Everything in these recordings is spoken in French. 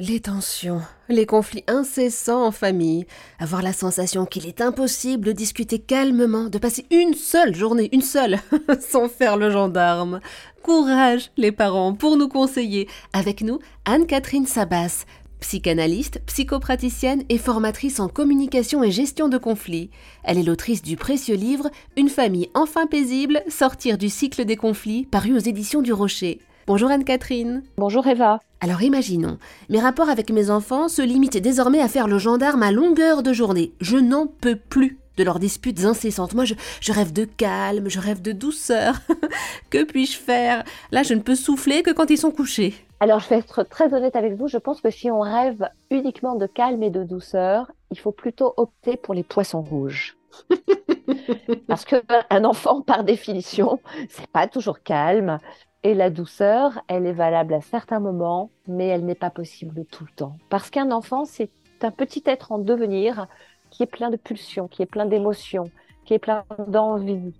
Les tensions, les conflits incessants en famille, avoir la sensation qu'il est impossible de discuter calmement, de passer une seule journée, une seule, sans faire le gendarme. Courage, les parents, pour nous conseiller. Avec nous, Anne-Catherine Sabas, psychanalyste, psychopraticienne et formatrice en communication et gestion de conflits. Elle est l'autrice du précieux livre Une famille enfin paisible, sortir du cycle des conflits, paru aux éditions du Rocher. Bonjour Anne-Catherine. Bonjour Eva. Alors imaginons, mes rapports avec mes enfants se limitent désormais à faire le gendarme à longueur de journée. Je n'en peux plus de leurs disputes incessantes. Moi, je, je rêve de calme, je rêve de douceur. que puis-je faire? Là, je ne peux souffler que quand ils sont couchés. Alors, je vais être très honnête avec vous. Je pense que si on rêve uniquement de calme et de douceur, il faut plutôt opter pour les poissons rouges. Parce qu'un enfant, par définition, c'est pas toujours calme. Et la douceur, elle est valable à certains moments, mais elle n'est pas possible tout le temps. Parce qu'un enfant, c'est un petit être en devenir qui est plein de pulsions, qui est plein d'émotions, qui est plein d'envie,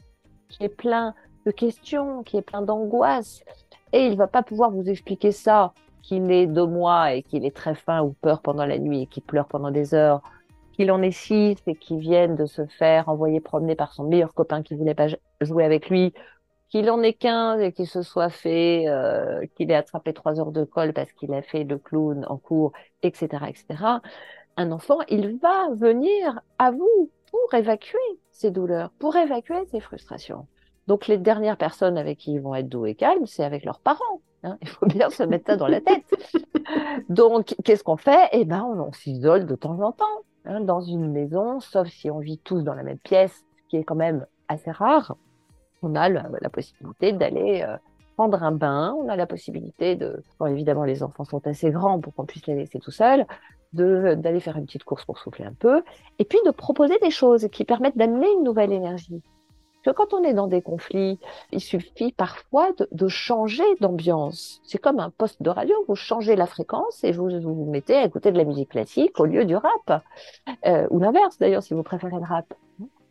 qui est plein de questions, qui est plein d'angoisse. Et il va pas pouvoir vous expliquer ça, qu'il est deux mois et qu'il est très faim ou peur pendant la nuit et qu'il pleure pendant des heures, qu'il en est six et qu'il vienne de se faire envoyer promener par son meilleur copain qui voulait pas jouer avec lui qu'il en ait 15 et qu'il se soit fait, euh, qu'il ait attrapé trois heures de colle parce qu'il a fait le clown en cours, etc., etc. Un enfant, il va venir à vous pour évacuer ses douleurs, pour évacuer ses frustrations. Donc les dernières personnes avec qui ils vont être doux et calmes, c'est avec leurs parents. Hein. Il faut bien se mettre ça dans la tête. Donc qu'est-ce qu'on fait? Eh ben, on, s'isole de temps en temps hein, dans une maison, sauf si on vit tous dans la même pièce, ce qui est quand même assez rare on a la, possibilité d'aller euh, prendre un bain, on a la possibilité de, bon, évidemment les enfants sont assez grands pour qu'on puisse les laisser tout seuls, d'aller faire une petite course pour souffler un peu, et puis de proposer des choses qui permettent d'amener une nouvelle énergie. Parce que quand on est dans des conflits, il suffit parfois de, changer d'ambiance. C'est comme un poste de radio, vous changez la fréquence et vous vous mettez à écouter de la musique classique au lieu du rap. Euh, ou l'inverse d'ailleurs si vous préférez le rap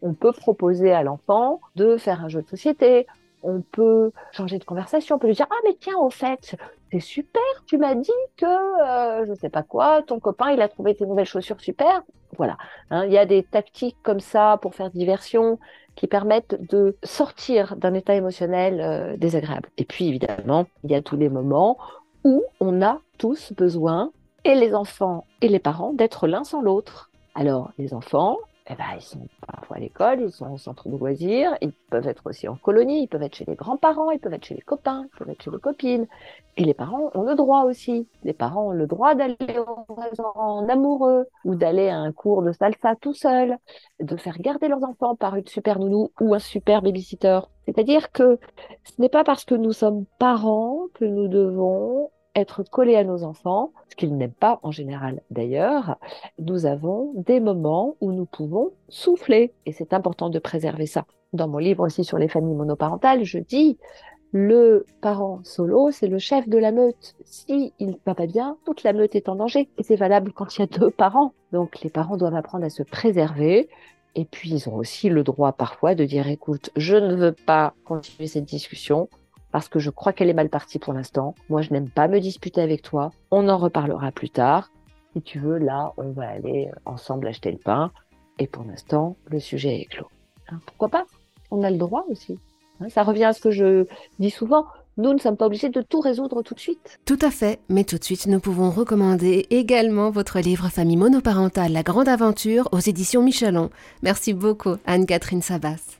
on peut proposer à l'enfant de faire un jeu de société, on peut changer de conversation, on peut lui dire ah mais tiens au fait c'est super, tu m'as dit que euh, je sais pas quoi, ton copain il a trouvé tes nouvelles chaussures super, voilà. Hein, il y a des tactiques comme ça pour faire diversion qui permettent de sortir d'un état émotionnel euh, désagréable. Et puis évidemment il y a tous les moments où on a tous besoin et les enfants et les parents d'être l'un sans l'autre. Alors les enfants, eh ben, ils sont parfois à l'école, ils sont au centre de loisirs, ils peuvent être aussi en colonie, ils peuvent être chez les grands-parents, ils peuvent être chez les copains, ils peuvent être chez les copines. Et les parents ont le droit aussi. Les parents ont le droit d'aller restaurant amoureux ou d'aller à un cours de salsa tout seul, de faire garder leurs enfants par une super nounou ou un super babysitter. C'est-à-dire que ce n'est pas parce que nous sommes parents que nous devons être collés à nos enfants, ce qu'ils n'aiment pas en général d'ailleurs, nous avons des moments où nous pouvons souffler et c'est important de préserver ça. Dans mon livre aussi sur les familles monoparentales, je dis le parent solo, c'est le chef de la meute. Si il va pas bien, toute la meute est en danger. Et c'est valable quand il y a deux parents. Donc les parents doivent apprendre à se préserver. Et puis ils ont aussi le droit parfois de dire écoute, je ne veux pas continuer cette discussion parce que je crois qu'elle est mal partie pour l'instant. Moi, je n'aime pas me disputer avec toi. On en reparlera plus tard. Si tu veux, là, on va aller ensemble acheter le pain. Et pour l'instant, le sujet est clos. Hein, pourquoi pas? On a le droit aussi. Hein, ça revient à ce que je dis souvent. Nous ne sommes pas obligés de tout résoudre tout de suite. Tout à fait, mais tout de suite, nous pouvons recommander également votre livre Famille monoparentale, la grande aventure aux éditions Michelon. Merci beaucoup, Anne-Catherine Sabas.